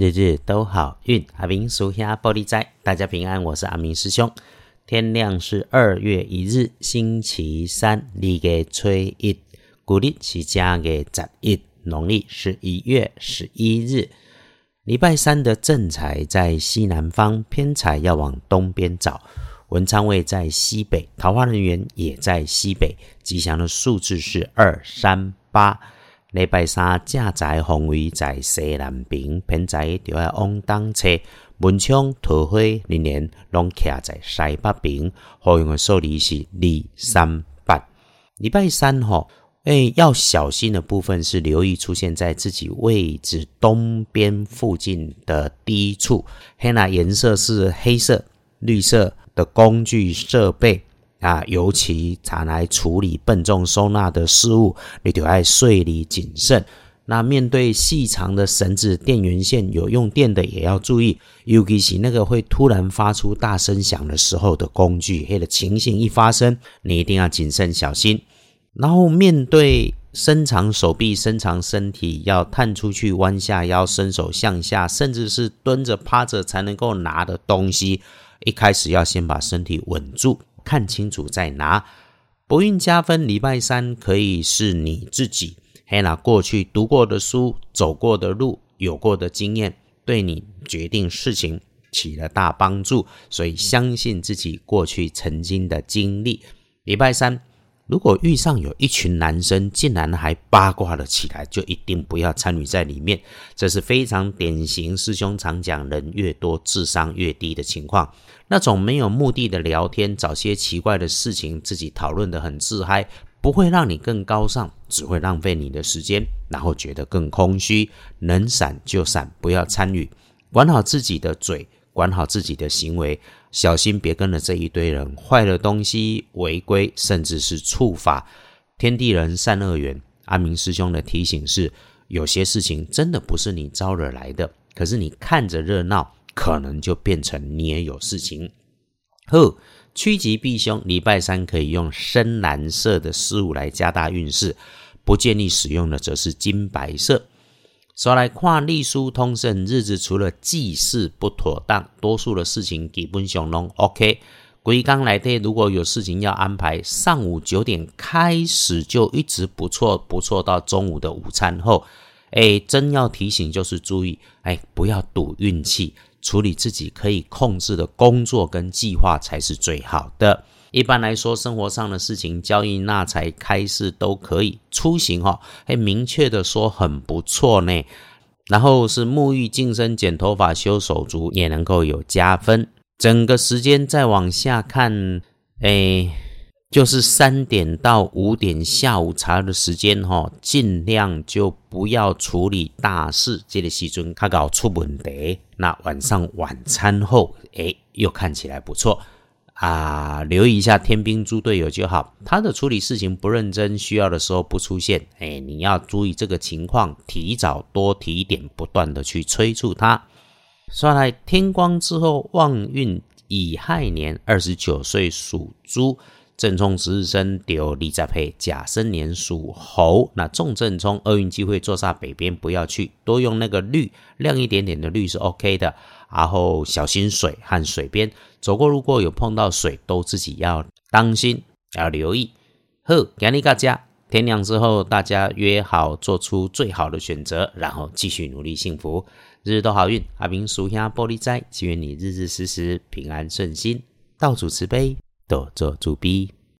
日日都好运，阿明属下玻璃仔，大家平安，我是阿明师兄。天亮是二月一日，星期三，立月初一，古历是正月十一，农历是一月十一日。礼拜三的正财在西南方，偏财要往东边找。文昌位在西北，桃花人员也在西北。吉祥的数字是二三八。礼拜三正在方位在西南边，偏在就要往东侧。文昌、桃花人员拢徛在西北边。好用的数字是二三八。礼拜三吼，诶，要小心的部分是留意出现在自己位置东边附近的低处。黑那颜色是黑色、绿色的工具设备。啊，尤其常来处理笨重收纳的事物，你就要碎理谨慎。那面对细长的绳子、电源线、有用电的，也要注意。尤其是那个会突然发出大声响的时候的工具，黑的情形一发生，你一定要谨慎小心。然后面对伸长手臂、伸长身体，要探出去、弯下腰、伸手向下，甚至是蹲着、趴着才能够拿的东西，一开始要先把身体稳住。看清楚再拿，不运加分。礼拜三可以是你自己，还拿过去读过的书、走过的路、有过的经验，对你决定事情起了大帮助。所以相信自己过去曾经的经历。礼拜三。如果遇上有一群男生竟然还八卦了起来，就一定不要参与在里面。这是非常典型，师兄常讲，人越多智商越低的情况。那种没有目的的聊天，找些奇怪的事情自己讨论的很自嗨，不会让你更高尚，只会浪费你的时间，然后觉得更空虚。能闪就闪，不要参与，管好自己的嘴。管好自己的行为，小心别跟了这一堆人坏了东西，违规甚至是触法。天地人善恶缘，阿明师兄的提醒是：有些事情真的不是你招惹来的，可是你看着热闹，可能就变成你也有事情。呵，趋吉避凶，礼拜三可以用深蓝色的事物来加大运势，不建议使用的则是金白色。说来看历书通胜，日子除了祭祀不妥当，多数的事情基本上拢 OK。归刚来的，如果有事情要安排，上午九点开始就一直不错不错，到中午的午餐后，哎，真要提醒就是注意，哎，不要赌运气，处理自己可以控制的工作跟计划才是最好的。一般来说，生活上的事情、交易、纳财、开市都可以。出行哈，哎明确的说很不错呢。然后是沐浴、净身、剪头发、修手足，也能够有加分。整个时间再往下看，哎，就是三点到五点下午茶的时间哈，尽量就不要处理大事。这个时阵他搞出问题，那晚上晚餐后，哎，又看起来不错。啊，留意一下天兵猪队友就好。他的处理事情不认真，需要的时候不出现。哎，你要注意这个情况，提早多提点，不断的去催促他。算来天光之后，旺运乙亥年，二十九岁属猪，正冲值日生丢李在配甲申年属猴。那重正冲厄运机会坐煞北边，不要去，多用那个绿亮一点点的绿是 OK 的。然后小心水和水边走过，路过有碰到水，都自己要当心，要留意。呵，感谢大家。天亮之后，大家约好做出最好的选择，然后继续努力幸福，日日都好运。阿明属下玻璃斋，祈愿你日日时时平安顺心，道主慈悲，多做主笔。